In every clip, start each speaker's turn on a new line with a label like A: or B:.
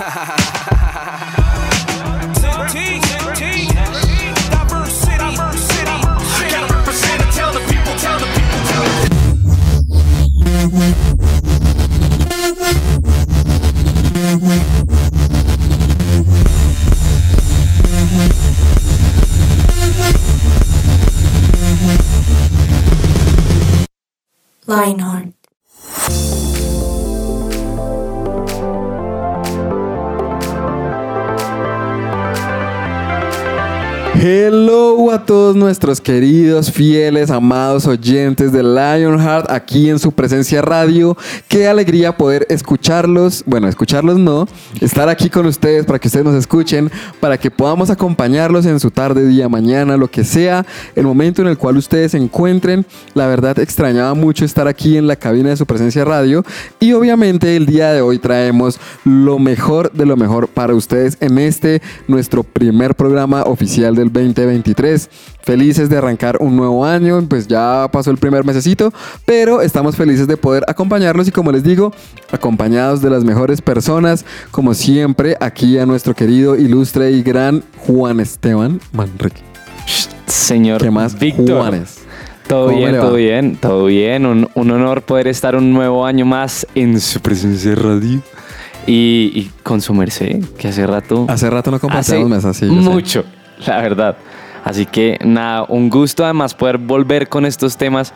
A: ha ha ha ha
B: Hello a todos nuestros queridos, fieles, amados oyentes de Lionheart aquí en su presencia radio. Qué alegría poder escucharlos. Bueno, escucharlos no, estar aquí con ustedes para que ustedes nos escuchen, para que podamos acompañarlos en su tarde, día, mañana, lo que sea, el momento en el cual ustedes se encuentren. La verdad, extrañaba mucho estar aquí en la cabina de su presencia radio. Y obviamente el día de hoy traemos lo mejor de lo mejor para ustedes en este, nuestro primer programa oficial del 2023. Felices de arrancar un nuevo año, pues ya pasó el primer mesecito, pero estamos felices de poder acompañarlos y como les digo, acompañados de las mejores personas, como siempre, aquí a nuestro querido, ilustre y gran Juan Esteban Manrique.
C: Señor
B: ¿Qué más?
C: Víctor.
B: Juanes.
C: Todo
B: ¿Cómo
C: bien, todo bien, todo bien. Un, honor poder estar un nuevo año más en su presencia radio. Y, y con su merced, que hace rato.
B: Hace rato no
C: hace
B: compartimos mesas, sí. yo sé.
C: mucho, la verdad. Así que nada, un gusto además poder volver con estos temas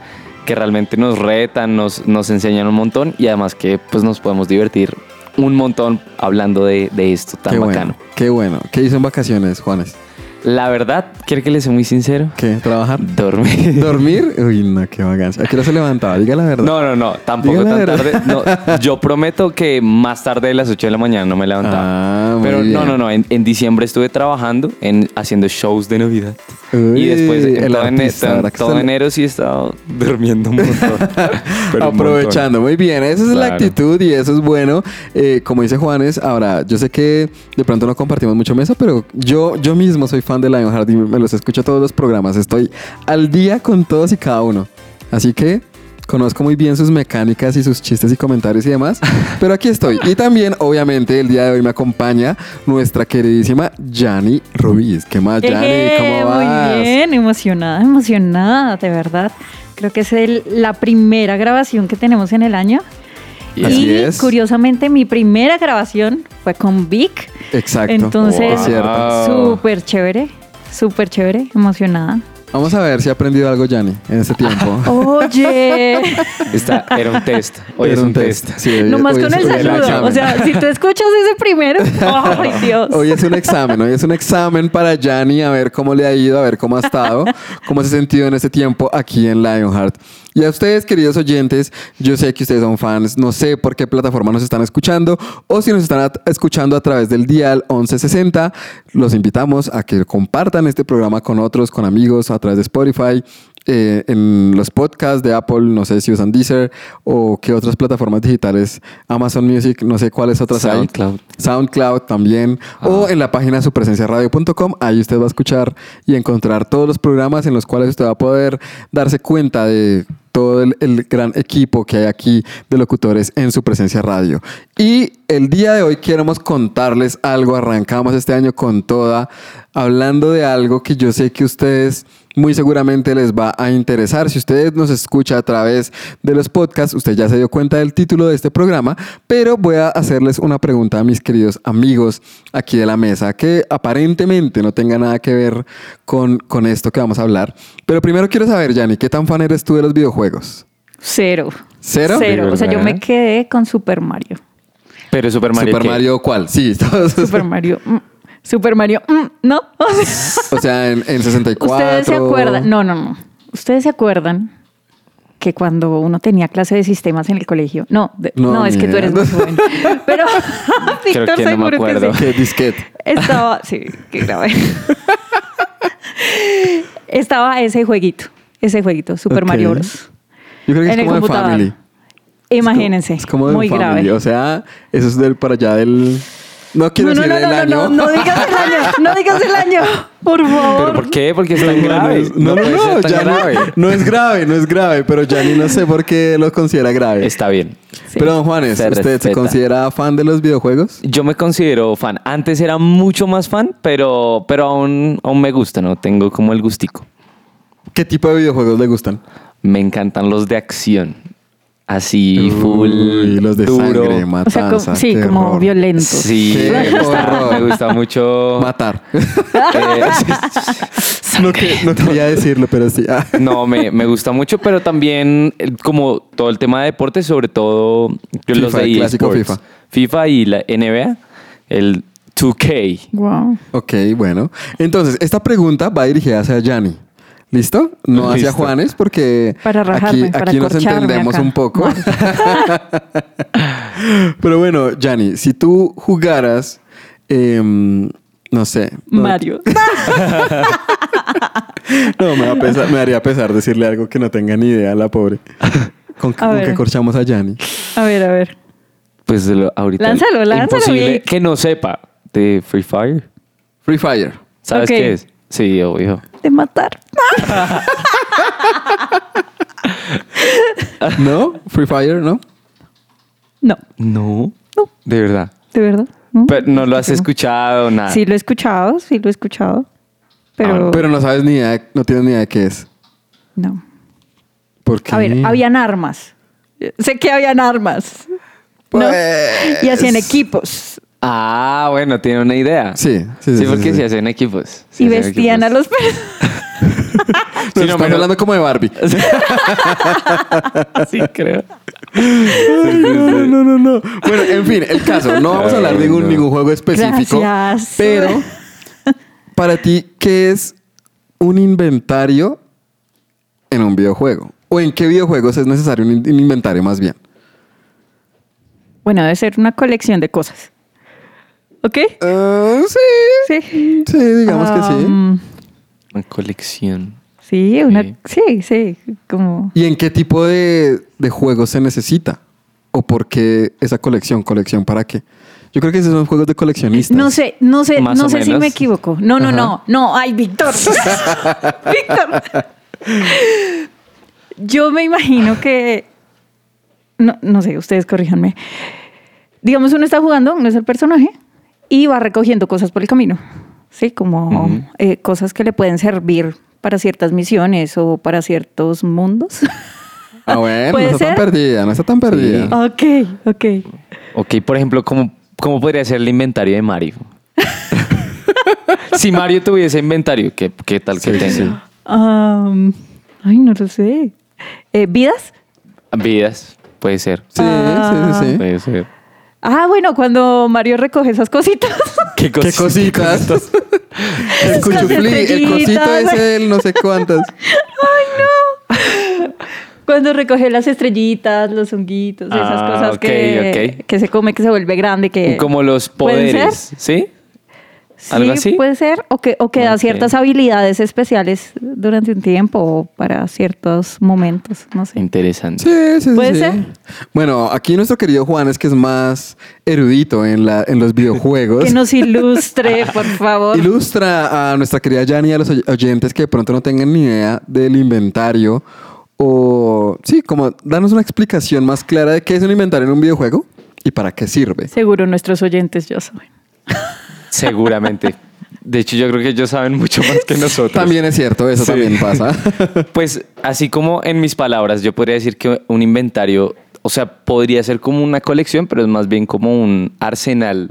C: que realmente nos retan, nos, nos enseñan un montón y además que pues nos podemos divertir un montón hablando de, de esto tan
B: Qué
C: bacano.
B: bueno, qué bueno. ¿Qué hizo en vacaciones, Juanes?
C: La verdad, quiero que les sea muy sincero,
B: ¿Qué? ¿Trabajar?
C: dormir.
B: ¿Dormir? Uy, no, qué vagancia. ¿A qué hora se levantaba? Diga la verdad.
C: No, no, no, tampoco
B: Diga la
C: tan tarde. No, yo prometo que más tarde de las 8 de la mañana no me levantaba.
B: Ah, muy
C: Pero
B: bien.
C: no, no, no. En, en diciembre estuve trabajando, en, haciendo shows de Navidad.
B: Uy,
C: y después, en todo,
B: artista, que
C: todo enero sí he estado durmiendo un montón. Pero un
B: Aprovechando, muy bien, esa es la
C: Claro.
B: actitud y eso es bueno. Eh, como dice Juanes, ahora yo sé que de pronto no compartimos mucho mesa, pero yo, yo mismo soy fan de Lionheart y me los escucho todos los programas. Estoy al día con todos y cada uno. Así que conozco muy bien sus mecánicas y sus chistes y comentarios y demás. Pero aquí estoy. Y también, obviamente, el día de hoy me acompaña nuestra queridísima Yani Ruiz. ¿Qué más, Yani? ¿Cómo vas?
D: Muy bien, emocionada, emocionada, de verdad. Creo que es el- la primera grabación que tenemos en el año.
B: Así
D: y
B: es.
D: curiosamente, mi primera grabación fue con Vic.
B: Exacto.
D: Entonces.
C: Wow.
D: súper chévere, súper chévere, emocionada.
B: Vamos a ver si ha aprendido algo, Yani, en este tiempo.
D: Oye,
C: Esta era un test. Hoy
B: Era
C: es un test.
B: Sí, hoy-
D: nomás
B: hoy
D: con
B: es-
D: el saludo. O sea, si tú escuchas ese primero, ¡ay, Dios!
B: Hoy es un examen, hoy es un examen para Yanni a ver cómo le ha ido, a ver cómo ha estado, cómo se ha sentido en este tiempo aquí en Lionheart. Y a ustedes, queridos oyentes, yo sé que ustedes son fans, no sé por qué plataforma nos están escuchando o si nos están escuchando a través del dial 1160, los invitamos a que compartan este programa con otros, con amigos, a través de Spotify, eh, en los podcasts de Apple, no sé si usan Deezer o qué otras plataformas digitales, Amazon Music, no sé cuáles otras hay.
C: SoundCloud.
B: SoundCloud también, o en la página supresenciaradio.com. Ahí usted va a escuchar y encontrar todos los programas en los cuales usted va a poder darse cuenta de todo el, el gran equipo que hay aquí de locutores en su presencia radio. Y el día de hoy queremos contarles algo. Arrancamos este año con toda, hablando de algo que yo sé que ustedes muy seguramente les va a interesar. Si usted nos escucha a través de los podcasts, usted ya se dio cuenta del título de este programa, pero voy a hacerles una pregunta a mis queridos amigos aquí de la mesa que aparentemente no tenga nada que ver con, con esto que vamos a hablar. Pero primero quiero saber, Yanni, ¿qué tan fan eres tú de los videojuegos?
D: Cero.
B: ¿Cero?
D: Cero. O sea, yo me quedé con Super Mario.
C: Pero Super Mario.
B: Super
C: ¿qué?
B: Mario, ¿cuál? Sí, todos.
D: Super Mario. Super Mario. mm, ¿No? O sea,
B: O sea, en, en 64.
D: Ustedes se acuerdan. No, no, no. Ustedes se acuerdan que cuando uno tenía clase de sistemas en el colegio. No, de-
B: No,
D: no, es que tú eres muy joven. Pero Víctor
C: que no me
D: que
C: acuerdo.
D: sí.
B: ¿Qué disquete?
D: Estaba, sí, qué grave. Estaba ese jueguito, ese jueguito, Super. Mario Bros.
B: Yo creo que
D: En
B: es
D: el
B: como de
D: computador.
B: Family.
D: Imagínense,
B: Es como de
D: muy
B: Family.
D: grave.
B: O sea, eso es del para allá del. No quiero
D: No, no,
B: decir
D: no,
B: el
D: no,
B: año.
D: no, no digas el año, no digas el año, por favor.
C: ¿Pero por qué? Porque es tan grave.
B: No, no, no, ya no-
C: grave.
B: no es grave, no es grave, pero Yanni no sé por qué lo considera grave.
C: Está bien.
D: Sí.
B: Pero don Juanes,
C: Se
B: ¿usted se considera fan de los videojuegos?
C: Yo me considero fan. Antes era mucho más fan, pero, pero aún, aún me gusta, ¿no? Tengo como el gustico.
B: ¿Qué tipo de videojuegos le gustan?
C: Me encantan los de acción. Así, full,
B: Uy, los de
C: duro.
B: sangre,
D: O sea,
B: matanza,
D: como, sí, como
B: terror.
D: violentos.
C: Sí, me gusta,
B: horror.
C: me gusta mucho.
B: Matar.
C: eh,
B: no, que- no quería decirlo, pero sí. Ah.
C: no, me, me gusta mucho, pero también eh, como todo el tema de deportes, sobre todo que los
B: FIFA,
C: de
B: el clásico. FIFA.
C: FIFA y la NBA, el 2K.
D: Wow.
B: Ok, bueno. Entonces, esta pregunta va dirigida hacia Yanni. ¿Listo? No hacia. Juanes, porque
D: Para rajarme,
B: aquí,
D: para
B: aquí nos entendemos
D: acá.
B: un poco. Pero bueno, Yanni, si tú jugaras, em, no sé. no-
D: Mario.
B: No, me, va a pesar- me daría pesar decirle algo que no tenga ni idea, la pobre. ¿Con, con qué corchamos a Yanni?
D: A ver, a ver.
C: Pues lo- ahorita.
D: Lánzalo, lánzalo,
C: Imposible
D: Vic.
C: que no sepa de Free Fire.
B: Free Fire.
C: ¿Sabes qué es? Sí, obvio.
D: De matar.
B: ¿No? Free Fire, ¿no?
D: No,
C: No.
D: No.
C: De verdad.
D: de verdad. No,
C: Pero no lo has escuchado, nada.
D: Sí lo he escuchado, sí lo he escuchado. Pero,
C: Ah,
B: Pero no sabes ni idea, de- no tienes ni idea de qué es.
D: no.
B: ¿Por qué?
D: A ver, habían armas. Sé que habían armas. ¿no?
B: Pues-
D: Y hacían equipos.
C: Ah, bueno, tiene una idea.
B: Sí, sí, sí,
C: Sí, porque
B: sí.
C: se hacen equipos. Sí
D: y
C: hacen
D: vestían a
C: equipos.
D: los
C: Sí, no,
B: estás
C: pero-
B: hablando como de Barbie.
C: Sí, creo.
B: No, no, no, no. Bueno, en fin, el caso. No vamos a hablar de ningún,
C: no.
B: ningún juego específico.
D: Gracias.
B: Pero, para ti, ¿qué es un inventario en un videojuego? ¿O en qué videojuegos es necesario un, in- un inventario más bien?
D: Bueno, debe ser una colección de cosas. ¿Ok?
B: Ah, sí.
D: Sí.
B: Sí, digamos que sí.
C: Una colección.
D: Sí, una,
C: Sí.
D: sí, sí, como...
B: ¿Y en qué tipo de, de juegos se necesita? ¿O por qué esa colección? ¿Colección para qué? Yo creo que esos son juegos de coleccionistas.
D: No sé, no sé,
C: Más
D: no sé si me equivoco. No, no,
B: Ajá.
D: no, no, ay, Víctor. Víctor. Yo me imagino que, no, no sé, ustedes corríjanme. Digamos, uno está jugando, uno es el personaje y va recogiendo cosas por el camino. Sí, como eh, cosas que le pueden servir para ciertas misiones o para ciertos mundos.
B: Ah, bueno, no
D: ¿Puede
B: está tan perdida, no está tan perdida.
D: ok, ok.
C: Ok, por ejemplo, ¿cómo, cómo podría ser el inventario de Mario? si Mario tuviese inventario, ¿qué, qué tal que
B: Sí,
C: tenga?
B: sí.
D: Am, ay, no lo sé. Eh, ¿Vidas?
C: Vidas, puede ser.
B: Sí, sí, sí, sí.
C: Puede ser.
D: Ah, bueno, cuando Mario recoge esas cositas.
C: ¿Qué,
B: ¿Qué cositas? el
D: Las
B: cuchuflí, el cosito es el no sé cuántas.
D: Cuando recoge las estrellitas, los honguitos, esas
C: Ah,
D: cosas que, que se come, que se vuelve grande, que...
C: Como los
D: ¿Pueden
C: poderes,
D: ser?
C: ¿Sí?
D: Sí,
C: ¿Algo así?
D: puede ser. O que, o que da ciertas habilidades especiales durante un tiempo o para ciertos momentos, no sé.
C: Interesante.
B: Sí, sí, sí.
D: ¿Puede
B: sí.
D: ser?
B: Bueno, aquí nuestro querido Juan es que es más erudito en, la, en los videojuegos.
D: Que nos ilustre, por favor.
B: Ilustra a nuestra querida Yani y a los oy- oyentes que de pronto no tengan ni idea del inventario o sí, como danos una explicación más clara de qué es un inventario en un videojuego y para qué sirve.
D: Seguro nuestros oyentes ya saben.
C: Seguramente. De hecho, yo creo que ellos saben mucho más que nosotros.
B: También es cierto, eso
C: Sí.
B: también pasa.
C: Pues así como en mis palabras, yo podría decir que un inventario, o sea, podría ser como una colección, pero es más bien como un arsenal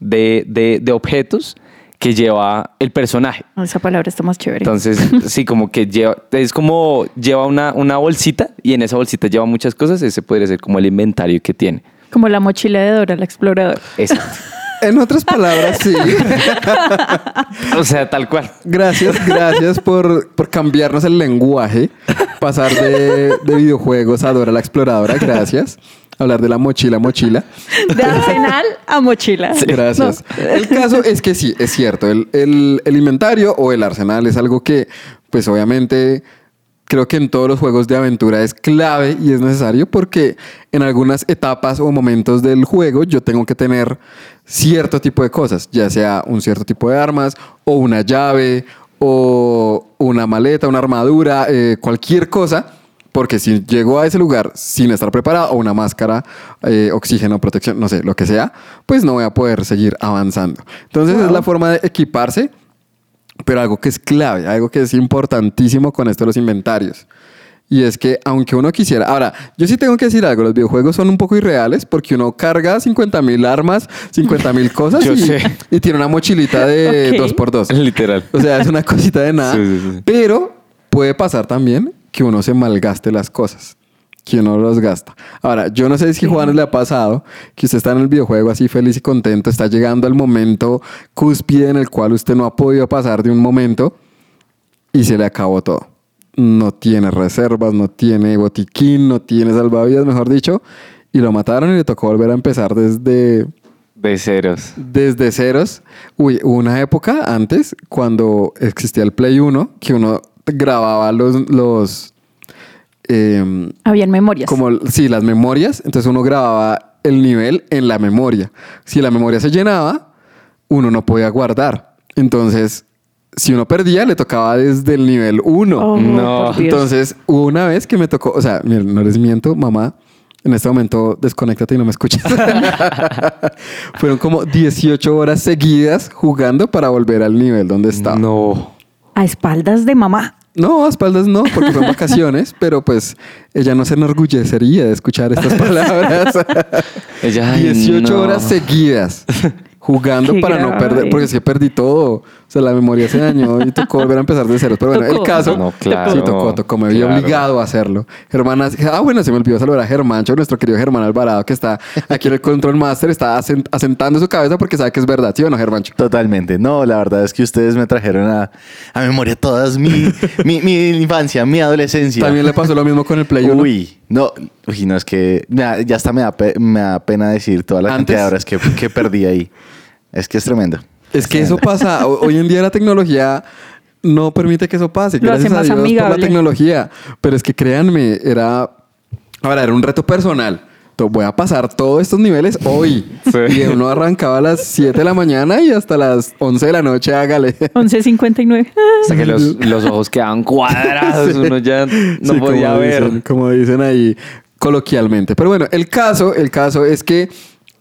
C: de, de- de objetos que lleva el personaje.
D: Esa palabra está más chévere.
C: Entonces, sí, como que lleva, es como lleva una, una bolsita y en esa bolsita lleva muchas cosas, ese podría ser como el inventario que tiene.
D: Como la mochila de Dora, la exploradora.
C: Exacto.
B: en otras palabras, sí.
C: o sea, tal cual.
B: Gracias, gracias por, por cambiarnos el lenguaje, pasar de, de videojuegos a Dora la Exploradora, gracias. Hablar de la mochila, mochila.
D: De arsenal a mochila.
B: Gracias. El caso es que sí, es cierto. El, el- el inventario o el arsenal es algo que, pues obviamente, creo que en todos los juegos de aventura es clave y es necesario porque en algunas etapas o momentos del juego yo tengo que tener cierto tipo de cosas, ya sea un cierto tipo de armas o una llave o una maleta, una armadura, eh, cualquier cosa Porque si llego a ese lugar sin estar preparado o una máscara, eh, oxígeno, protección, no sé, lo que sea, pues no voy a poder seguir avanzando. Entonces es la forma de equiparse, pero algo que es clave, algo que es importantísimo con esto de los inventarios. Y es que aunque uno quisiera, ahora, yo sí tengo que decir algo, los videojuegos son un poco irreales porque uno carga 50 mil armas, 50 mil cosas
C: Yo
B: y, tiene una mochilita de
D: Ok.
B: 2x2.
C: Literal.
B: O sea, es una cosita de nada.
C: Sí, sí, sí.
B: Pero puede pasar también que uno se malgaste las cosas. Que uno los gasta. Ahora, yo no sé si a Juan le ha pasado que usted está en el videojuego así feliz y contento, está llegando al momento cúspide en el cual usted no ha podido pasar de un momento y se le acabó todo. No tiene reservas, no tiene botiquín, no tiene salvavidas, mejor dicho, y lo mataron y le tocó volver a empezar desde
C: De ceros.
B: desde ceros. Uy, hubo una época antes, cuando existía el Play 1, que uno grababa los, los em,
D: Habían memorias.
B: como, sí, las memorias. Entonces uno grababa el nivel en la memoria. Si la memoria se llenaba, uno no podía guardar. Entonces, si uno perdía, le tocaba desde el nivel 1.
D: Oh,
C: No.
B: Entonces, hubo una vez que me tocó, o sea, miren, no les miento, mamá, en este momento desconéctate y no me escuchas. Fueron como 18 horas seguidas jugando para volver al nivel donde estaba. No.
D: A espaldas de mamá.
B: A espaldas no, porque fue en vacaciones, pero pues ella no se enorgullecería de escuchar estas palabras.
C: Ella, ay,
B: 18
C: no.
B: horas seguidas jugando
D: Qué
B: para no perder, porque que perdí todo. Sea, la memoria se dañó y tocó volver a empezar de cero. Pero bueno,
D: Tocó.
B: el caso,
C: No, claro.
B: sí tocó, tocó, me vi
C: Claro.
B: obligado a hacerlo. Germán, ah, bueno, se me olvidó saludar a Germancho, nuestro querido Germán Alvarado, que está aquí en el Control Master, está asen- asentando su cabeza porque sabe que es verdad, ¿sí o no, Germancho?
A: Totalmente. No, la verdad es que ustedes me trajeron a, a memoria todas mi, mi, mi infancia, mi adolescencia.
B: También le pasó lo mismo con el Play 1.
A: Uy, no, uy, no, es que ya hasta me da, pe- me da pena decir toda la
B: ¿Antes?
A: cantidad de horas que, que perdí ahí. Es que es tremendo.
B: Es que eso pasa. O- Hoy en día la tecnología no permite que eso pase.
D: Lo
B: Gracias
D: hace
B: a Dios por la
D: amigable.
B: tecnología. Pero es que créanme, era. Ahora, era un reto personal. To- Voy a pasar todos estos niveles hoy.
C: Sí.
B: Y uno arrancaba a las 7 de la mañana y hasta las 11 de la noche, hágale.
D: 11.59.
C: Hasta que los, los ojos quedaban cuadrados,
B: Sí.
C: uno ya no
B: Sí,
C: podía
B: como
C: ver.
B: Dicen, como dicen ahí coloquialmente. Pero bueno, el caso, el caso es que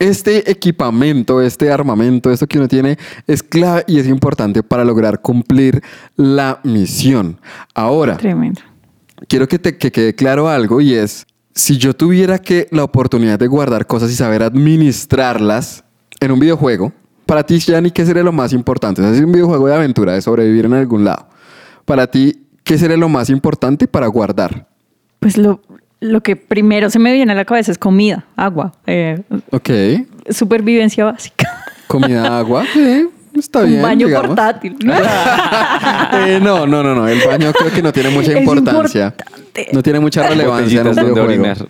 B: este equipamiento, este armamento, esto que uno tiene, es clave y es importante para lograr cumplir la misión. Ahora,
D: Tremendo.
B: quiero que te que quede claro algo y es, si yo tuviera que la oportunidad de guardar cosas y saber administrarlas en un videojuego, para ti, Yanni, ¿qué sería lo más importante? O sea, es un videojuego de aventura, de sobrevivir en algún lado. Para ti, ¿qué sería lo más importante para guardar?
D: Pues lo, lo que primero se me viene a la cabeza es comida, agua, eh,
B: Ok.
D: supervivencia básica.
B: Comida, agua. Sí, está bien.
D: Un baño
B: digamos.
D: portátil. ¿no?
B: Eh, no, no, no, no. El baño creo que no tiene mucha
D: Es
B: importancia.
D: importante.
B: No tiene mucha relevancia en videojuego.
C: orinar.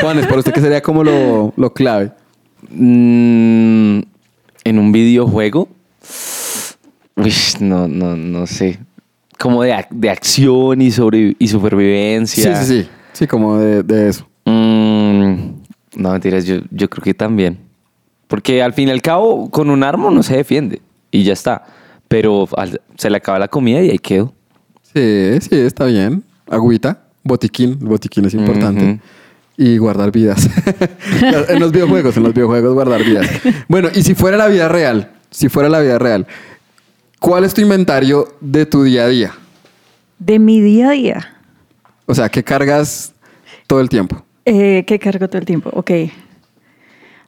B: Juanes, para usted, ¿qué sería como lo, lo clave?
C: Mm, en un videojuego. Uy, no, no, no sé. Como de, ac- de acción y, sobre, y
B: Sí,
C: supervivencia.
B: sí, sí. Sí, como de, de eso.
C: Mm, no, mentiras, yo, yo creo que también. Porque al fin y al cabo, con un arma no se defiende. Y ya está. Pero al- se le acaba la comida y ahí quedó.
B: Sí, sí, está bien. Agüita, botiquín. Botiquín es importante. Y guardar vidas. en los videojuegos, en los videojuegos guardar vidas. Bueno, y si fuera la vida real, si fuera la vida real, ¿cuál es tu inventario de tu día a día?
D: De mi día a día.
B: O sea, ¿qué cargas todo el tiempo?
D: Eh, ¿Qué cargo todo el tiempo? Ok.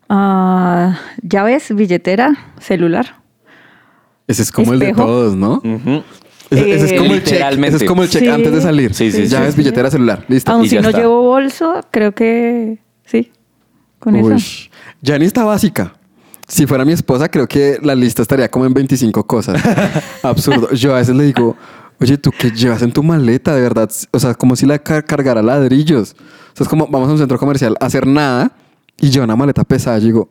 D: Ah, llaves, billetera, celular.
B: Ese es como el de todos, ¿no? Ese, ese es
D: Eh,
B: como el check. Ese es como el check
D: Sí.
B: antes de salir.
C: Sí, sí,
B: Llaves,
D: sí.
B: billetera, celular. Listo.
D: Aun
C: Y
D: si no
C: está.
D: llevo bolso, creo que sí. Con
B: Uy,
D: eso.
B: Yanni está básica. Si fuera mi esposa, creo que la lista estaría como en 25 cosas. Absurdo. Yo a veces le digo, oye, ¿tú qué llevas en tu maleta? De verdad. O sea, como si la car- cargara ladrillos. O sea, es como vamos a un centro comercial a hacer nada y yo una maleta pesada. Yo digo,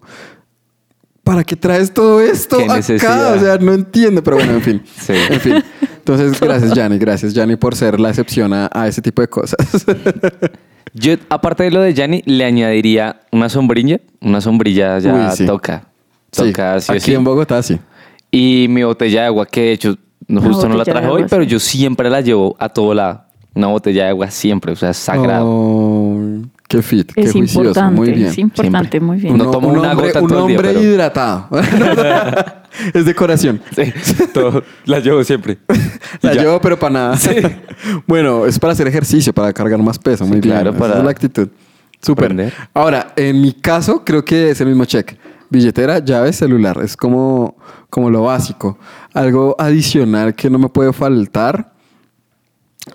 B: ¿para qué traes todo esto
C: Qué
B: acá?
C: necesidad.
B: O sea, no entiendo, pero bueno, en fin.
C: Sí.
B: En fin. Entonces, gracias, Yanni. Gracias, Yanni, por ser la excepción a, a ese tipo de cosas.
C: Yo, aparte de lo de Yanni, le añadiría una sombrilla. Una sombrilla ya
B: Uy, sí.
C: toca.
B: Sí,
C: Toca, sí,
B: aquí
C: sí.
B: en Bogotá, sí.
C: Y mi botella de agua, que de hecho no, justo no la traje hoy, pero
D: sí.
C: yo siempre la llevo a todo lado. Una botella de agua siempre, o sea, es sagrado.
B: Oh, qué fit, qué
D: Es
B: juicioso.
D: importante,
B: Muy bien.
D: es importante, muy bien.
C: No tomo una
B: hombre,
C: gota
B: un
C: todo el día,
B: hombre
C: pero-
B: hidratado. es decoración.
C: Sí, todo, la llevo siempre.
B: La
C: ya.
B: llevo, pero para nada. bueno, es para hacer ejercicio, para cargar más peso. Muy
C: Sí,
B: bien.
C: claro,
B: Esa
C: para
B: es la actitud. Súper. Ahora, en mi caso, creo que es el mismo check. Billetera, llave, celular. Es como, como lo básico. Algo adicional que no me puede faltar.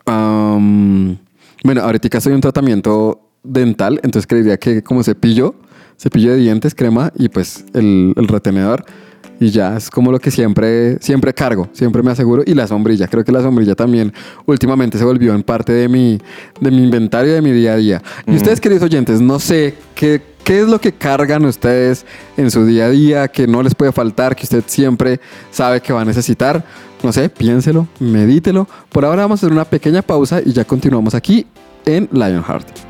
B: Am, bueno, ahorita estoy en un tratamiento dental, entonces creería que como cepillo, cepillo de dientes, crema y pues el, el retenedor. Y ya es como lo que siempre, siempre cargo, siempre me aseguro. Y la sombrilla, creo que la sombrilla también últimamente se volvió en parte de mi, de mi inventario, de mi día a día. Y ustedes, queridos oyentes, no sé qué, qué es lo que cargan ustedes en su día a día, que no les puede faltar, que usted siempre sabe que va a necesitar. No sé, piénselo, medítelo. Por ahora vamos a hacer una pequeña pausa y ya continuamos aquí en Lionheart.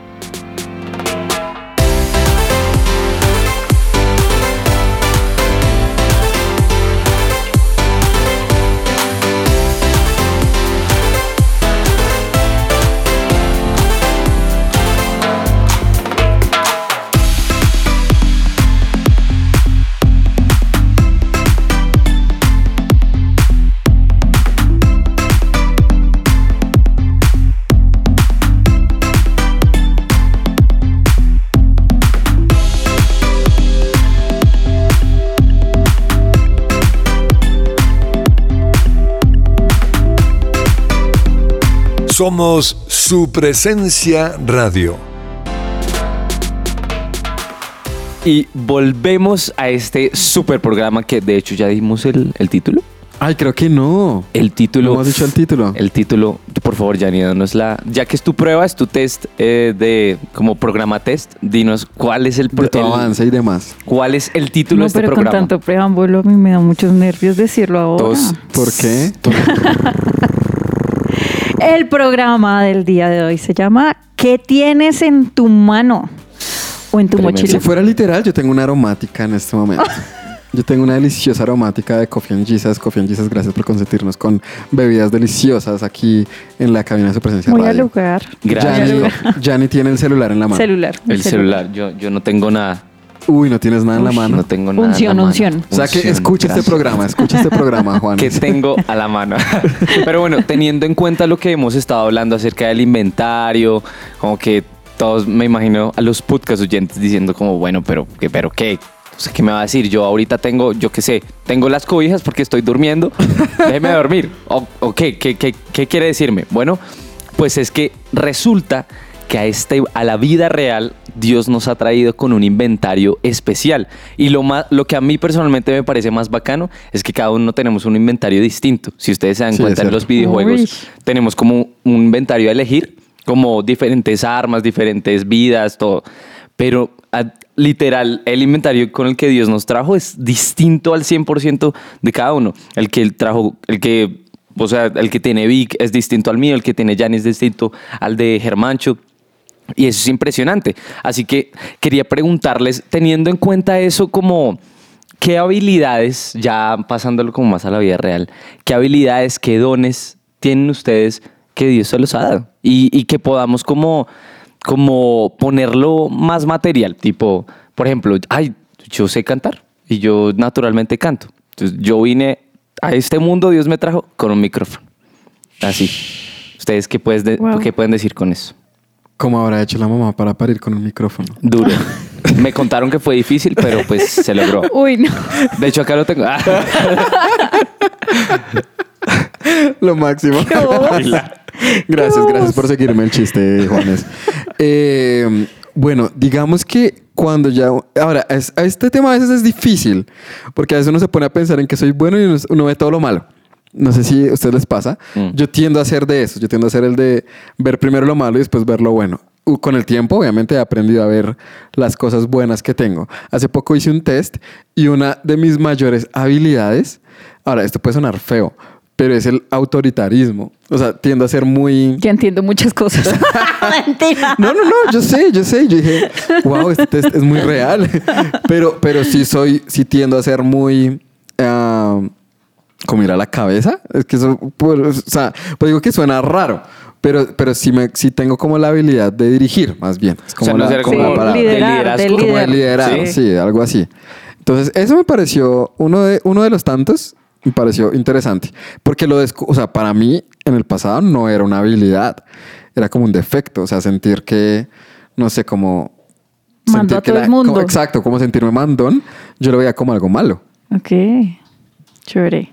E: Somos su presencia radio.
C: Y volvemos a este super programa que de hecho ya dimos el, el título.
B: Ay, creo que no.
C: El título.
B: No hemos dicho el título.
C: El título, por favor, Yanni, danos la. Ya que es tu prueba, es tu test eh, de como programa test, dinos cuál es el,
B: De tu
C: el-
B: avance y demás.
C: cuál es el título
D: No,
C: de este
D: pero con
C: programa.
D: tanto preámbulo a mí me da muchos nervios decirlo ahora.
C: Dos.
B: ¿Por qué?
D: El programa del día de hoy se llama ¿Qué tienes en tu mano? O en tu
C: Tremendo.
D: mochila.
B: Si fuera literal, yo tengo una aromática en este momento. Yo tengo una deliciosa aromática de Coffee and Jesus. Coffee and Jesus, gracias por consentirnos con bebidas deliciosas aquí en la cabina de su presencia
D: al
B: radio.
D: lugar.
C: Gracias.
B: Yanni, tiene el celular en la mano.
D: Celular.
C: El celular, yo, yo no tengo nada.
B: Uy, no tienes nada en la
D: Uy,
B: mano.
C: No tengo nada. en la
D: Unción,
C: mano.
D: unción.
B: O sea que
C: Unción,
B: escucha este programa, escucha este programa, Juan.
C: que tengo a la mano. Pero bueno, teniendo en cuenta lo que hemos estado hablando acerca del inventario, como que todos me imagino a los podcast oyentes diciendo como, bueno, pero, ¿qué, pero qué? O sea, ¿qué me va a decir? Yo ahorita tengo, yo qué sé, tengo las cobijas porque estoy durmiendo. Déjeme dormir. O, o qué, qué, qué, qué quiere decirme? Bueno, pues es que resulta que a, este, a la vida real Dios nos ha traído con un inventario especial. Y lo, más, lo que a mí personalmente me parece más bacano es que cada uno tenemos un inventario distinto. Si ustedes se dan
B: Sí,
C: cuenta en los videojuegos,
D: Uy.
C: tenemos como un inventario a elegir, como diferentes armas, diferentes vidas, todo. Pero a- literal, el inventario con el que Dios nos trajo es distinto al 100% de cada uno. El que él trajo, el que, o sea, el que tiene Vic es distinto al mío, el que tiene Jan es distinto al de Germancho. Y eso es impresionante. Así que quería preguntarles, teniendo en cuenta eso como... ¿Qué habilidades, ya pasándolo como más a la vida real, qué habilidades, qué dones tienen ustedes que Dios se los ha dado? Y, y que podamos como, como ponerlo más material, tipo, por ejemplo, ay, yo sé cantar y yo naturalmente canto. Entonces yo vine a este mundo, Dios me trajo con un micrófono. Así. ¿Ustedes qué,
D: Wow.
C: qué pueden decir con eso?
B: ¿Cómo habrá hecho la mamá para parir con un micrófono?
C: Duro. Me contaron que fue difícil, pero pues se logró.
D: Uy, no.
C: De hecho, acá lo tengo. Ah.
B: Lo máximo. gracias, gracias por seguirme el chiste, Juanes. Eh, bueno, digamos que cuando ya... Ahora, es- a este tema a veces es difícil, porque a veces uno se pone a pensar en que soy bueno y uno, uno ve todo lo malo. No sé si a ustedes les pasa.
C: Mm.
B: Yo tiendo a hacer de eso. Yo tiendo a hacer el de ver primero lo malo y después ver lo bueno. Con el tiempo, obviamente, he aprendido a ver las cosas buenas que tengo. Hace poco hice un test y una de mis mayores habilidades, ahora, esto puede sonar feo, pero es el autoritarismo. O sea, tiendo a ser muy...
D: Ya entiendo muchas cosas. Mentira.
B: No, no, no, yo sé, yo sé. Yo dije, wow, este test es muy real. Pero, pero sí soy, sí tiendo a ser muy, ah, como ir a la cabeza. Es que eso, pues, o sea, pues digo que suena raro, pero, pero sí, me, sí tengo como la habilidad de dirigir, más bien. Es
C: O
B: como
C: sea, no
B: la,
C: ser
B: como
C: como
B: la palabra.
C: de
D: Liderar,
C: liderazgo.
D: de
B: Como de
D: liderar.
B: liderar,
C: Sí.
B: sí. algo así. Entonces, eso me pareció uno de, uno de los tantos, me pareció interesante. Porque lo descu- o sea, para mí en el pasado no era una habilidad, era como un defecto. O sea, sentir que, no sé, como. Sentir
D: a todo el mundo.
B: como- exacto, como sentirme mandón, yo lo veía como algo malo.
D: Ok, chévere.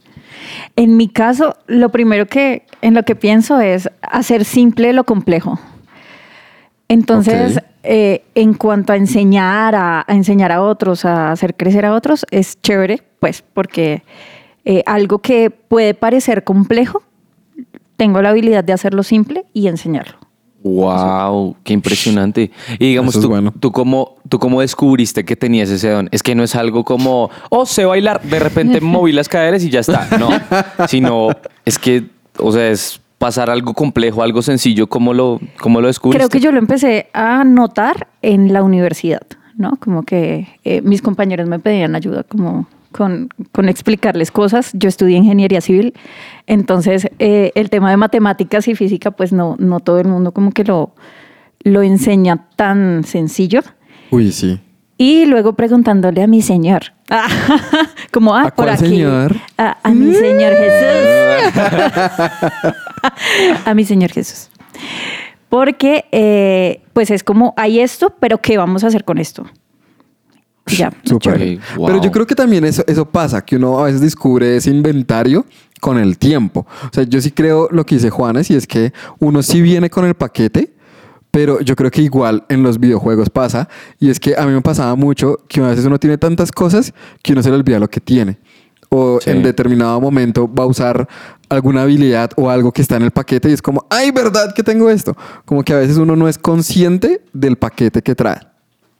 D: En mi caso, lo primero que en lo que pienso es hacer simple lo complejo. Entonces, eh, en cuanto a enseñar a, a enseñar a otros, a hacer crecer a otros, es chévere, pues, porque eh, algo que puede parecer complejo, tengo la habilidad de hacerlo simple y enseñarlo.
C: Wow, qué impresionante. Y digamos,
B: es
C: tú,
B: bueno.
C: tú, cómo, tú cómo descubriste que tenías ese don. Es que no es algo como, oh, sé bailar, de repente moví las caderas y ya está. No, sino es que, o sea, es pasar algo complejo, algo sencillo. ¿Cómo lo, cómo lo descubriste?
D: Creo que yo lo empecé a notar en la universidad, ¿no? Como que eh, mis compañeros me pedían ayuda como con, con explicarles cosas. Yo estudié ingeniería civil, entonces eh, el tema de matemáticas y física, pues no, no todo el mundo como que lo, lo enseña tan sencillo.
B: Uy, sí.
D: Y luego preguntándole a mi señor. Como, ah,
B: ¿A
D: por
B: cuál
D: aquí.
B: señor?
D: A, a mi señor Jesús. a mi señor Jesús. Porque, eh, pues es como, hay esto, pero ¿qué vamos a hacer con esto? Ya,
B: Súper.
C: wow.
B: Pero yo creo que también eso, eso pasa, que uno a veces descubre ese inventario con el tiempo. O sea, yo sí creo lo que dice Juanes y es que uno sí viene con el paquete, pero yo creo que igual en los videojuegos pasa. Y es que a mí me pasaba mucho que a veces uno tiene tantas cosas que uno se le olvida lo que tiene. O
C: Sí.
B: en determinado momento va a usar alguna habilidad o algo que está en el paquete y es como, ay, ¿verdad que tengo esto? Como que a veces uno no es consciente del paquete que trae.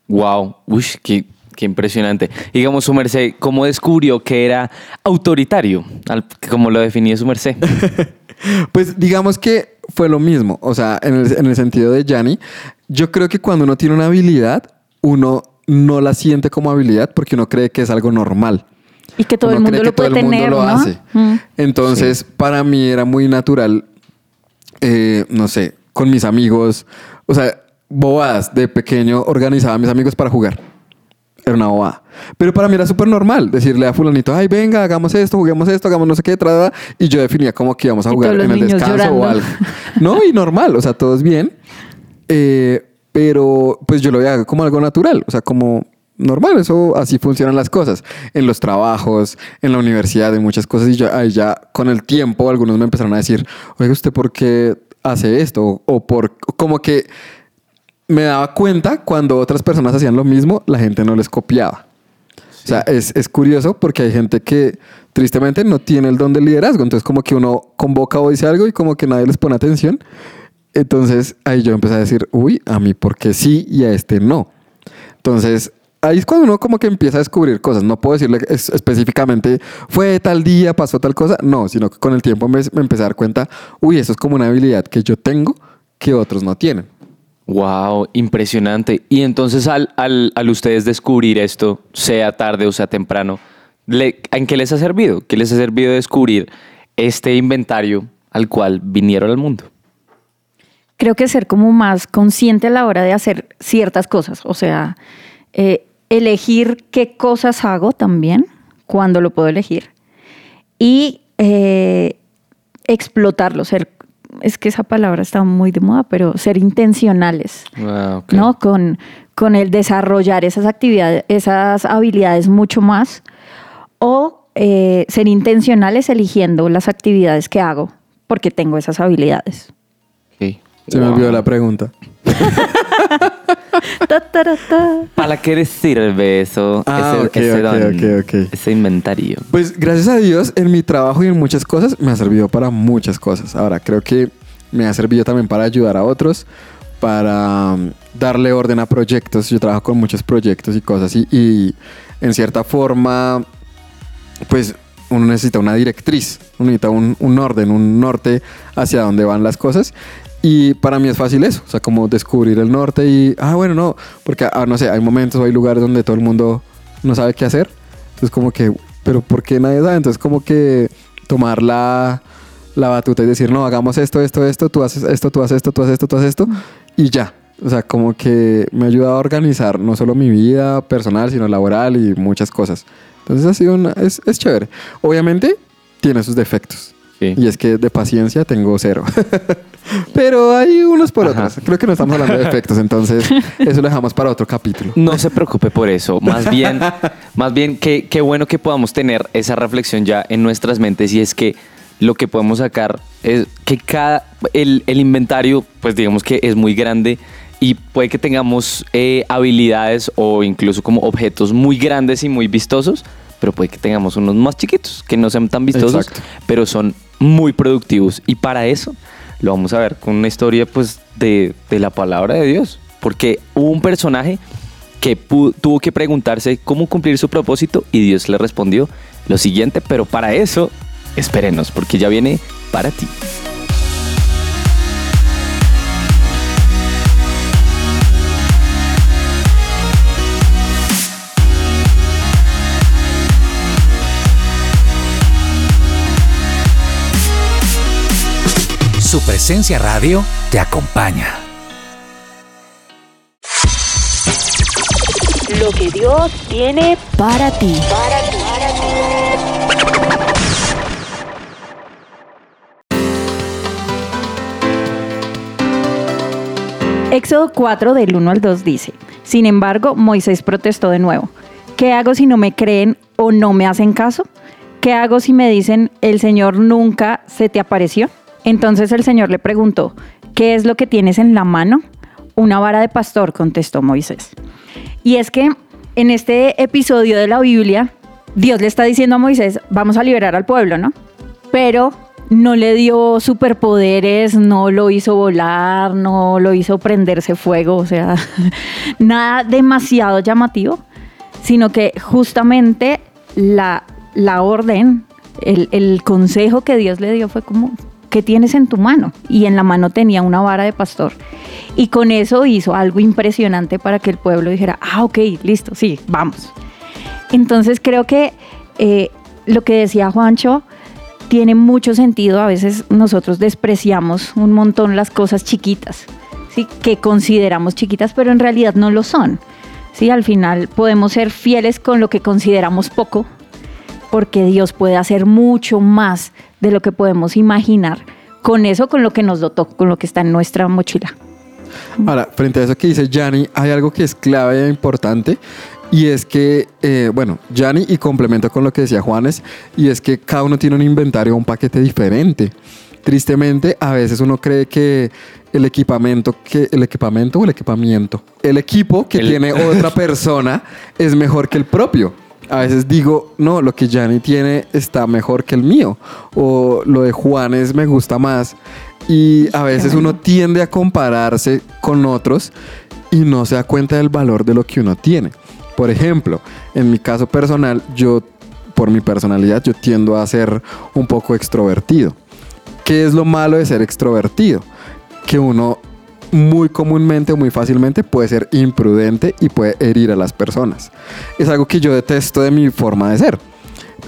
C: Wow, uy, qué, qué impresionante. Digamos, su merced, ¿cómo descubrió que era autoritario? Como lo definía su merced.
B: Pues digamos que fue lo mismo, o sea, en el, en el sentido de Yanni, yo creo que cuando uno tiene una habilidad, uno no la siente como habilidad porque uno cree que es algo normal.
D: Y que todo
B: Uno
D: el mundo
B: cree
D: lo puede
B: el mundo
D: tener,
B: lo
D: ¿no?
B: hace.
D: Mm.
B: Entonces, para mí era muy natural, eh, no sé, con mis amigos, o sea, bobadas de pequeño organizaba a mis amigos para jugar. Era una bobada. Pero para mí era súper normal decirle a fulanito, ay, venga, hagamos esto, juguemos esto, hagamos no sé qué, tra, tra", y yo definía como que íbamos a jugar
D: todos
B: en el descanso o
D: llorando.
B: algo. No, y normal, o sea, todo es bien. Eh, pero pues yo lo veía como algo natural, o sea, como normal, eso así funcionan las cosas. En los trabajos, en la universidad, en muchas cosas. Y ahí ya con el tiempo algunos me empezaron a decir, oiga, ¿usted por qué hace esto? O, o por, como que me daba cuenta cuando otras personas hacían lo mismo, la gente no les copiaba. O sea, es, es curioso porque hay gente que tristemente no tiene el don del liderazgo. Entonces, como que uno convoca o dice algo y como que nadie les pone atención. Entonces, ahí yo empecé a decir, uy, a mí porque sí y a este no. Entonces, ahí es cuando uno como que empieza a descubrir cosas. No puedo decirle es- específicamente, fue tal día, pasó tal cosa. No, sino que con el tiempo me, me empecé a dar cuenta, uy, eso es como una habilidad que yo tengo que otros no tienen.
C: Wow, impresionante. Y entonces al, al, al ustedes descubrir esto, sea tarde o sea temprano, ¿en qué les ha servido? ¿Qué les ha servido descubrir este inventario al cual vinieron al mundo?
D: creo que ser como más consciente a la hora de hacer ciertas cosas. O sea, eh, elegir qué cosas hago también, cuando lo puedo elegir. Y eh, explotarlo, ser, es que esa palabra está muy de moda, pero ser intencionales.
C: Ah, ok.
D: ¿no? Con, con el desarrollar esas actividades, esas habilidades mucho más. O eh, ser intencionales eligiendo las actividades que hago porque tengo esas habilidades.
B: Se me olvidó la pregunta.
C: ¿Para qué les sirve eso?
B: Ah,
C: ese,
B: ok,
C: ese don,
B: ok, ok.
C: ese inventario.
B: Pues gracias a Dios, en mi trabajo y en muchas cosas, me ha servido para muchas cosas. Ahora, creo que me ha servido también para ayudar a otros, para um, darle orden a proyectos. Yo trabajo con muchos proyectos y cosas y, y en cierta forma, pues uno necesita una directriz, uno necesita un, un orden, un norte hacia dónde van las cosas. Y para mí es fácil eso, o sea, como descubrir el norte y, ah, bueno, no, porque, ah, no sé, hay momentos o hay lugares donde todo el mundo no sabe qué hacer. Entonces como que, pero ¿por qué nadie sabe? Entonces como que tomar la, la batuta y decir, no, hagamos esto, esto, esto, tú haces esto, tú haces esto, tú haces esto, tú haces esto, y ya. O sea, como que me ayuda a organizar no solo mi vida personal, sino laboral y muchas cosas. Entonces ha sido una, es, es chévere. Obviamente tiene sus defectos.
C: Sí.
B: Y es que de paciencia tengo cero. Pero hay unos por
C: Ajá.
B: otros. Creo que no estamos hablando de defectos, entonces eso lo dejamos para otro capítulo.
C: No se preocupe por eso. Más bien, más bien qué, qué bueno que podamos tener esa reflexión ya en nuestras mentes y es que lo que podemos sacar es que cada el, el inventario, pues digamos que es muy grande y puede que tengamos eh, habilidades o incluso como objetos muy grandes y muy vistosos, pero puede que tengamos unos más chiquitos que no sean tan vistosos,
B: Exacto.
C: pero son muy productivos y para eso lo vamos a ver con una historia pues de, de la palabra de Dios, porque hubo un personaje que tuvo que preguntarse cómo cumplir su propósito y Dios le respondió lo siguiente, pero para eso espérenos, porque ya viene para ti.
F: Su presencia radio te acompaña.
G: Lo que Dios tiene
D: Para ti. Éxodo 4 del 1 al 2 dice, Sin embargo, Moisés protestó de nuevo. ¿Qué hago si no me creen o no me hacen caso? ¿Qué hago si me dicen, el Señor nunca se te apareció? Entonces el Señor le preguntó, ¿qué es lo que tienes en la mano? Una vara de pastor, contestó Moisés. Y es que en este episodio de la Biblia, Dios le está diciendo a Moisés, vamos a liberar al pueblo, ¿no? Pero no le dio superpoderes, no lo hizo volar, no lo hizo prenderse fuego, o sea, nada demasiado llamativo, sino que justamente la, la orden, el, el consejo que Dios le dio fue como, ¿qué tienes en tu mano? Y en la mano tenía una vara de pastor. Y con eso hizo algo impresionante para que el pueblo dijera, ah, ok, listo, sí, vamos. Entonces creo que eh, lo que decía Juancho tiene mucho sentido. A veces nosotros despreciamos un montón las cosas chiquitas, ¿sí? que consideramos chiquitas, pero en realidad no lo son. ¿sí? Al final podemos ser fieles con lo que consideramos poco, porque Dios puede hacer mucho más de lo que podemos imaginar con eso, con lo que nos dotó, con lo que está en nuestra mochila.
B: Ahora, frente a eso que dice Yanni, hay algo que es clave e importante. Y es que, eh, bueno, Yanni y complemento con lo que decía Juanes, y es que cada uno tiene un inventario, un paquete diferente. Tristemente, a veces uno cree que el equipamiento, que el equipamiento o el equipamiento, el equipo que
C: El-
B: tiene otra persona es mejor que el propio. A veces digo, no, lo que Yanni tiene está mejor que el mío. O lo de Juanes me gusta más. Y a veces uno tiende a compararse con otros y no se da cuenta del valor de lo que uno tiene. Por ejemplo, en mi caso personal, yo, por mi personalidad, yo tiendo a ser un poco extrovertido. ¿Qué es lo malo de ser extrovertido? Que uno muy comúnmente o muy fácilmente puede ser imprudente y puede herir a las personas. Es algo que yo detesto de mi forma de ser.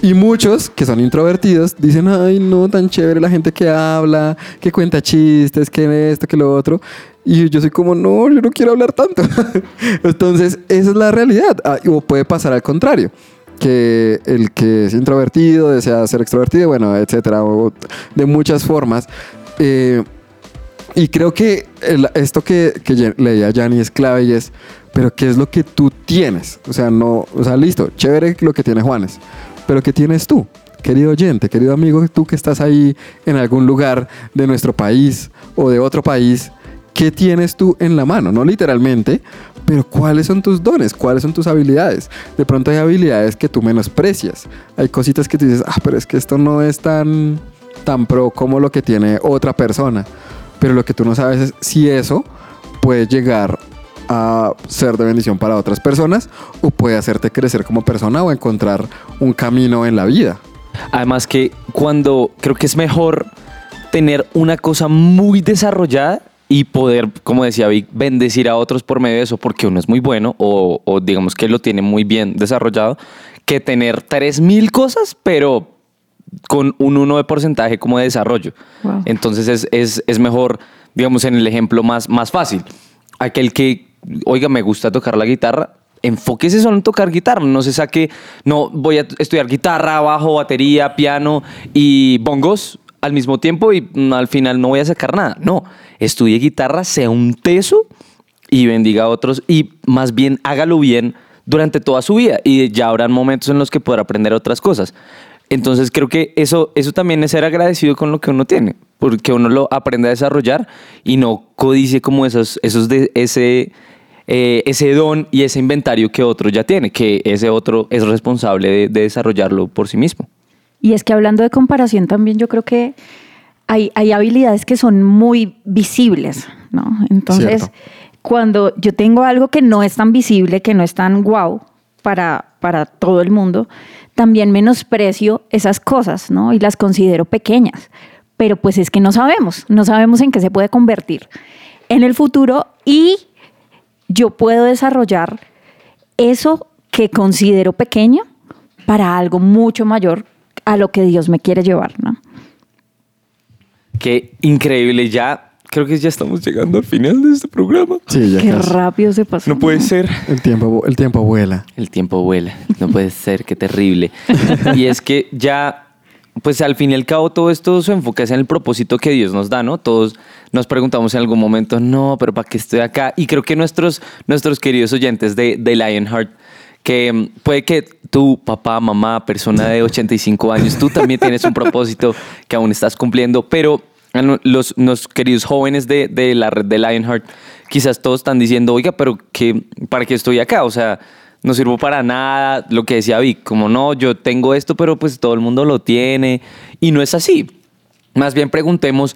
B: Y muchos que son introvertidos dicen, ay, no, tan chévere la gente que habla, que cuenta chistes, que esto, que lo otro. Y yo soy como, no, yo no quiero hablar tanto. Entonces, esa es la realidad. Ah, o puede pasar al contrario, que el que es introvertido desea ser extrovertido, bueno, etcétera, de muchas formas. Eh, y creo que esto que, que leía Yanni es clave y es, pero ¿qué es lo que tú tienes? O sea, no, o sea, listo, chévere lo que tiene Juanes, pero ¿qué tienes tú? Querido oyente, querido amigo, tú que estás ahí en algún lugar de nuestro país o de otro país, ¿qué tienes tú en la mano? No literalmente, pero ¿cuáles son tus dones? ¿Cuáles son tus habilidades? De pronto hay habilidades que tú menosprecias. Hay cositas que tú dices, ah, pero es que esto no es tan, tan pro como lo que tiene otra persona. Pero lo que tú no sabes es si eso puede llegar a ser de bendición para otras personas o puede hacerte crecer como persona o encontrar un camino en la vida.
C: Además que cuando creo que es mejor tener una cosa muy desarrollada y poder, como decía Vic, bendecir a otros por medio de eso porque uno es muy bueno o, digamos que lo tiene muy bien desarrollado, que tener 3.000 cosas, pero con un 1 de porcentaje como de desarrollo.
D: Wow.
C: Entonces es, es, es mejor, digamos, en el ejemplo más, más fácil. Aquel que, oiga, me gusta tocar la guitarra, enfóquese solo en tocar guitarra, no se saque, no voy a estudiar guitarra, bajo, batería, piano y bongos al mismo tiempo y mm, al final no voy a sacar nada. No, estudie guitarra, sea un teso y bendiga a otros y más bien hágalo bien durante toda su vida y ya habrán momentos en los que podrá aprender otras cosas. Entonces creo que eso, eso también es ser agradecido con lo que uno tiene, porque uno lo aprende a desarrollar y no codice como esos, esos de, ese, eh, ese don y ese inventario que otro ya tiene, que ese otro es responsable de, de desarrollarlo por sí mismo.
D: Y es que hablando de comparación también yo creo que hay, hay habilidades que son muy visibles, ¿no? Entonces,
B: Cierto.
D: cuando yo tengo algo que no es tan visible, que no es tan guau para, para todo el mundo, también menosprecio esas cosas, ¿no? Y las considero pequeñas. Pero pues es que no sabemos, no sabemos en qué se puede convertir en el futuro y yo puedo desarrollar eso que considero pequeño para algo mucho mayor a lo que Dios me quiere llevar, ¿no?
C: Qué increíble, ya creo que ya estamos llegando al final de este programa.
B: Sí, ya
D: Qué
B: casi.
D: rápido se pasó.
C: No puede ser.
B: El tiempo, el tiempo vuela.
C: El tiempo vuela, no puede ser, qué terrible. y es que ya, pues al fin y al cabo todo esto se enfoca es en el propósito que Dios nos da, ¿no? Todos nos preguntamos en algún momento, no, pero ¿para qué estoy acá? Y creo que nuestros, nuestros queridos oyentes de, de Lionheart, que mm, puede que tú, papá, mamá, persona de 85 años, tú también tienes un propósito que aún estás cumpliendo, pero los, los queridos jóvenes de, de la red de Lionheart, quizás todos están diciendo, oiga, pero ¿qué, ¿para qué estoy acá? O sea, no sirvo para nada, lo que decía Vic, como no, yo tengo esto, pero pues todo el mundo lo tiene, y no es así. Más bien preguntemos,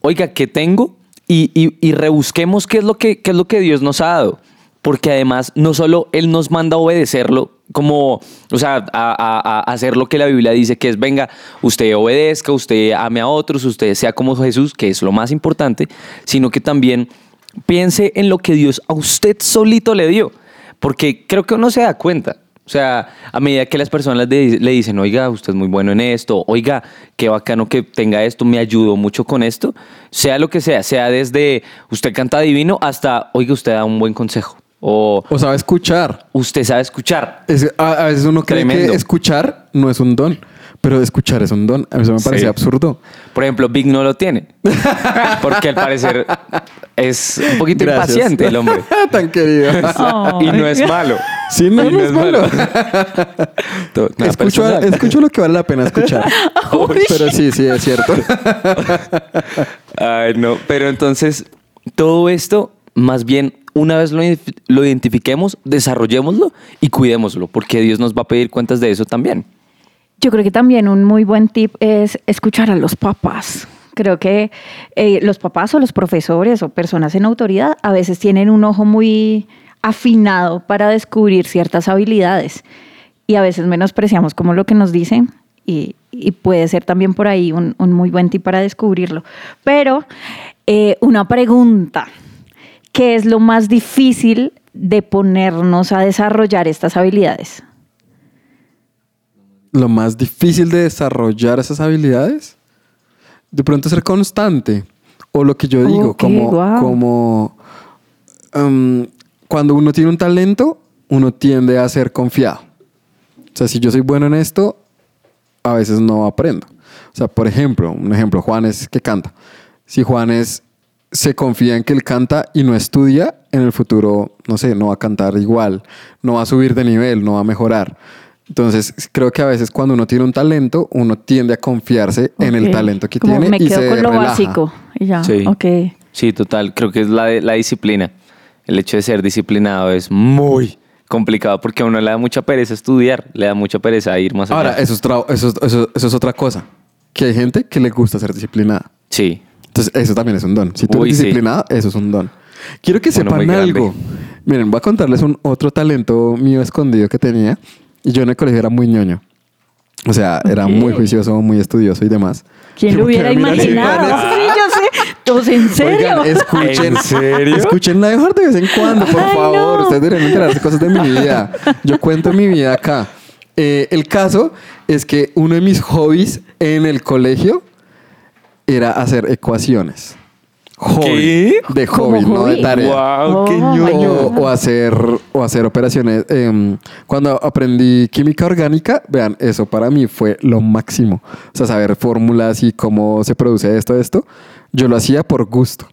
C: oiga, ¿qué tengo? Y, y- y rebusquemos qué es, lo que, qué es lo que Dios nos ha dado. Porque además, no solo Él nos manda a obedecerlo, como, o sea, a, hacer lo que la Biblia dice, que es, venga, usted obedezca, usted ame a otros, usted sea como Jesús, que es lo más importante, sino que también piense en lo que Dios a usted solito le dio. Porque creo que uno se da cuenta. O sea, a medida que las personas le, le dicen, oiga, usted es muy bueno en esto, oiga, qué bacano que tenga esto, me ayudó mucho con esto, sea lo que sea, sea desde usted canta divino hasta, oiga, usted da un buen consejo, o
B: O sabe escuchar.
C: usted sabe escuchar.
B: Es- a, a veces uno cree
C: Tremendo.
B: que escuchar no es un don, pero escuchar es un don. A mí eso me parece
C: Sí.
B: absurdo.
C: Por ejemplo, Big no lo tiene, porque al parecer es un poquito
B: Gracias.
C: impaciente el hombre.
B: Tan querido.
C: Y no es malo.
B: Sí, no, es malo. Escucho lo que vale la pena escuchar. pero sí, sí, es cierto.
C: Ay, no. Pero entonces, todo esto, más bien, una vez lo, lo identifiquemos, desarrollémoslo y cuidémoslo, porque Dios nos va a pedir cuentas de eso también.
D: Yo creo que también un muy buen tip es escuchar a los papás. Creo que eh, los papás o los profesores o personas en autoridad a veces tienen un ojo muy afinado para descubrir ciertas habilidades y a veces menospreciamos como lo que nos dicen y, puede ser también por ahí un, un muy buen tip para descubrirlo. Pero eh, una pregunta, ¿qué es lo más difícil de ponernos a desarrollar estas habilidades?
B: Lo más difícil de desarrollar esas habilidades, de pronto ser constante. O lo que yo digo, como,
D: wow.
B: como um, cuando uno tiene un talento, uno tiende a ser confiado. O sea, si yo soy bueno en esto, a veces no aprendo. O sea, por ejemplo, un ejemplo, Juanes que canta. Si Juanes se confía en que él canta y no estudia, en el futuro, no sé, no va a cantar igual, no va a subir de nivel, no va a mejorar. Entonces, creo que a veces cuando uno tiene un talento, uno tiende a confiarse en el talento que
D: Como
B: tiene
D: Me
B: y
D: quedo
B: se
D: con lo
B: relaja.
D: básico. Y ya,
C: Sí.
D: ok.
C: Sí, total. Creo que es la, la disciplina. El hecho de ser disciplinado es muy complicado porque a uno le da mucha pereza estudiar, le da mucha pereza ir más allá.
B: Ahora, eso es, eso, es- eso- eso es otra cosa. Que hay gente que le gusta ser disciplinada.
C: Sí.
B: Entonces, eso también es un don. Si tú
C: Uy,
B: eres
C: sí.
B: disciplinada, eso es un don. Quiero que
C: Bueno,
B: sepan algo. Miren, voy a contarles un otro talento mío escondido que tenía. Y yo en el colegio era muy ñoño. O sea, era
D: Ok.
B: muy juicioso, muy estudioso y demás.
D: ¿Quién lo hubiera
B: sí,
D: imaginado? Sí, yo sé. Todos en serio.
B: Oigan, escuchen.
C: ¿En serio?
B: Escuchen la de vez en cuando, por
D: Ay,
B: favor.
D: no.
B: Ustedes deberían enterarse cosas de mi vida. Yo cuento mi vida acá. Eh, el caso es que uno de mis hobbies en el colegio era hacer ecuaciones. Hobby.
C: ¿Qué?
B: De
D: ¿Como
B: hobby, no de tarea.
C: Wow, qué
D: Oh.
B: O, o hacer, o hacer operaciones. em, cuando aprendí química orgánica, vean, eso para mí fue lo máximo. O sea, saber fórmulas y cómo se produce esto, esto. Yo lo hacía por gusto.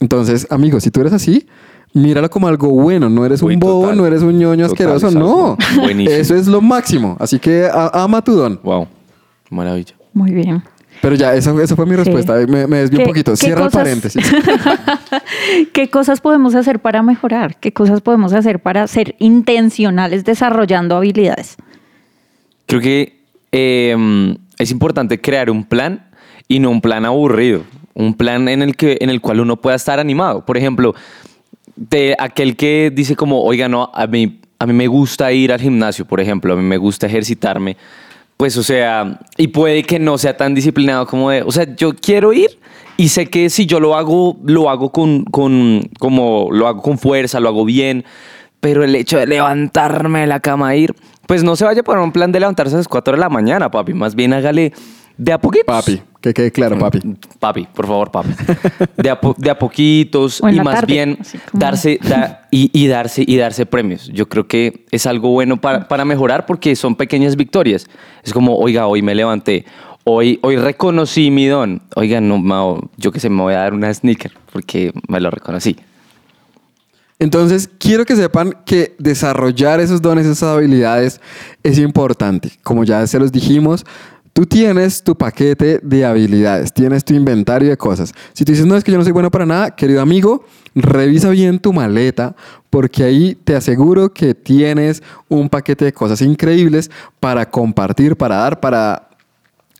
B: Entonces, amigos, si tú eres así, míralo como algo bueno. No eres
C: Uy,
B: un bobo,
C: total.
B: no eres un ñoño
C: Total,
B: asqueroso. No.
C: buenísimo.
B: Eso es lo máximo. Así que ama tu don.
C: Wow, maravilla.
D: Muy bien.
B: Pero ya, eso, eso fue mi respuesta. Me, me desvié un
D: ¿Qué-
B: poquito.
D: qué
B: Cierra el
D: cosas-
B: paréntesis.
D: ¿Qué cosas podemos hacer para mejorar? ¿Qué cosas podemos hacer para ser intencionales desarrollando habilidades?
C: Creo que eh, es importante crear un plan y no un plan aburrido. Un plan en el, que, en el cual uno pueda estar animado. Por ejemplo, de aquel que dice como, oiga, no, a mí, a mí me gusta ir al gimnasio, por ejemplo, a mí me gusta ejercitarme. Pues, o sea, y puede que no sea tan disciplinado como de, o sea, yo quiero ir y sé que si yo lo hago, lo hago con, con, como, lo hago con fuerza, lo hago bien, pero el hecho de levantarme de la cama e ir, pues no se vaya por un plan de levantarse a las 4 de la mañana, papi, más bien hágale de a poquito.
B: papi, que quede claro, papi.
C: Papi, por favor, papi. De a, po- de a poquitos y más
D: tarde,
C: bien
D: como-
C: darse da- y, y darse y darse premios. Yo creo que es algo bueno para, para mejorar porque son pequeñas victorias. Es como, oiga, hoy me levanté. Hoy, hoy reconocí mi don. Oiga, no, Mao, yo que sé, me voy a dar una sneaker porque me lo reconocí.
B: Entonces, quiero que sepan que desarrollar esos dones, esas habilidades es importante. Como ya se los dijimos, tú tienes tu paquete de habilidades, tienes tu inventario de cosas. Si tú dices, no, es que yo no soy bueno para nada, querido amigo, revisa bien tu maleta, porque ahí te aseguro que tienes un paquete de cosas increíbles para compartir, para dar, para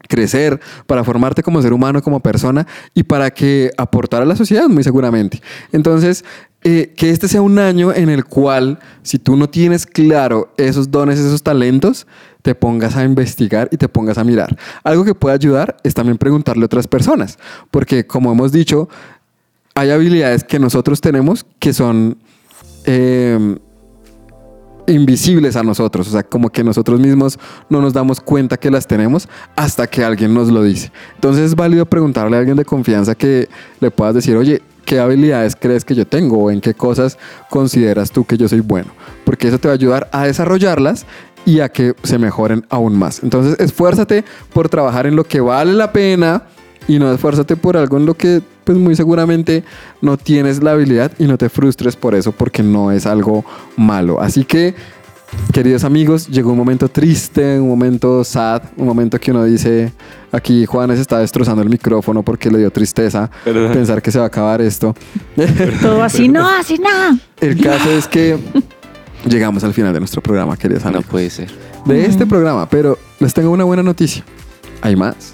B: crecer, para formarte como ser humano, como persona y para que aportar a la sociedad, muy seguramente. Entonces, eh, que este sea un año en el cual, si tú no tienes claro esos dones, esos talentos, te pongas a investigar y te pongas a mirar. Algo que puede ayudar es también preguntarle a otras personas, porque como hemos dicho, hay habilidades que nosotros tenemos que son... eh, invisibles a nosotros, o sea, como que nosotros mismos no nos damos cuenta que las tenemos hasta que alguien nos lo dice. Entonces es válido preguntarle a alguien de confianza que le puedas decir, oye, ¿qué habilidades crees que yo tengo o en qué cosas consideras tú que yo soy bueno? Porque eso te va a ayudar a desarrollarlas y a que se mejoren aún más. Entonces esfuérzate por trabajar en lo que vale la pena y no esfuérzate por algo en lo que pues muy seguramente no tienes la habilidad y no te frustres por eso porque no es algo malo. Así que, queridos amigos, llegó un momento triste, un momento sad, un momento que uno dice, aquí Juanes está destrozando el micrófono porque le dio tristeza pensar que se va a acabar esto.
D: Todo así, no, así no.
B: el caso es que llegamos al final de nuestro programa, queridos
C: No
B: amigos.
C: puede ser.
B: De este programa, pero les tengo una buena noticia. Hay más.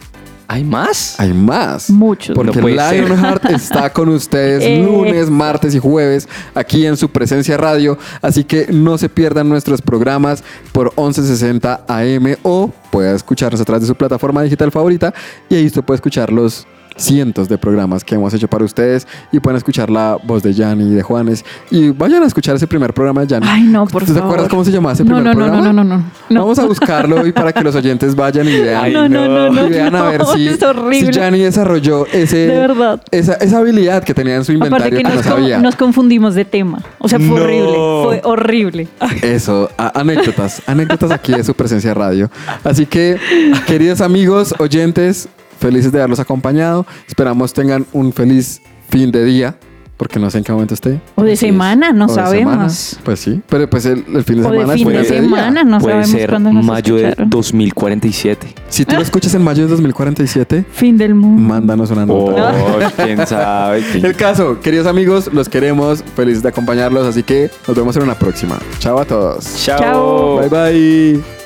C: ¿Hay más?
B: Hay más.
D: Muchos.
B: Porque
C: No.
B: Lionheart está con ustedes
D: Eh.
B: lunes, martes y jueves aquí en su presencia radio. Así que no se pierdan nuestros programas por 1160 AM o pueda escucharnos a través de su plataforma digital favorita. Y ahí usted puede escuchar los cientos de programas que hemos hecho para ustedes y pueden escuchar la voz de Yanni y de Juanes. Y vayan a escuchar ese primer programa de Yanni.
D: Ay, no, por
B: ¿Tú te
D: favor.
B: acuerdas cómo se llamaba ese
D: No,
B: primer
D: no, no,
B: programa?
D: no, no, no, no.
B: Vamos a buscarlo y para que los oyentes vayan y vean.
C: Ay,
D: no, no, no, no,
B: y vean a ver
D: no,
B: si,
D: es horrible.
B: si Gianni desarrolló ese,
D: De verdad.
B: Esa, esa habilidad que tenía en su
D: Aparte
B: inventario
D: que
B: que, no
D: nos,
B: sabía.
D: nos confundimos de tema. O sea, fue
C: No.
D: horrible. Fue horrible.
B: Eso, a- anécdotas, anécdotas aquí de su presencia radio. Así que, queridos amigos, oyentes, felices de haberlos acompañado. Esperamos tengan un feliz fin de día, porque no sé en qué momento esté.
D: O de semana, no
B: O de
D: sabemos.
B: semana. Pues sí, pero pues el, el fin de
D: O
B: semana
D: de
B: es
D: fin de semana, no
C: puede
D: sabemos
C: ser
D: cuándo nos
C: mayo de
D: escucharon.
C: 2047.
B: Si tú lo escuchas en mayo de 2047,
D: Fin del mundo.
B: mándanos una nota.
C: Oh, quién sabe.
B: El caso, queridos amigos, los queremos, felices de acompañarlos, así que nos vemos en una próxima. Chao a todos.
D: Chao.
B: Bye bye.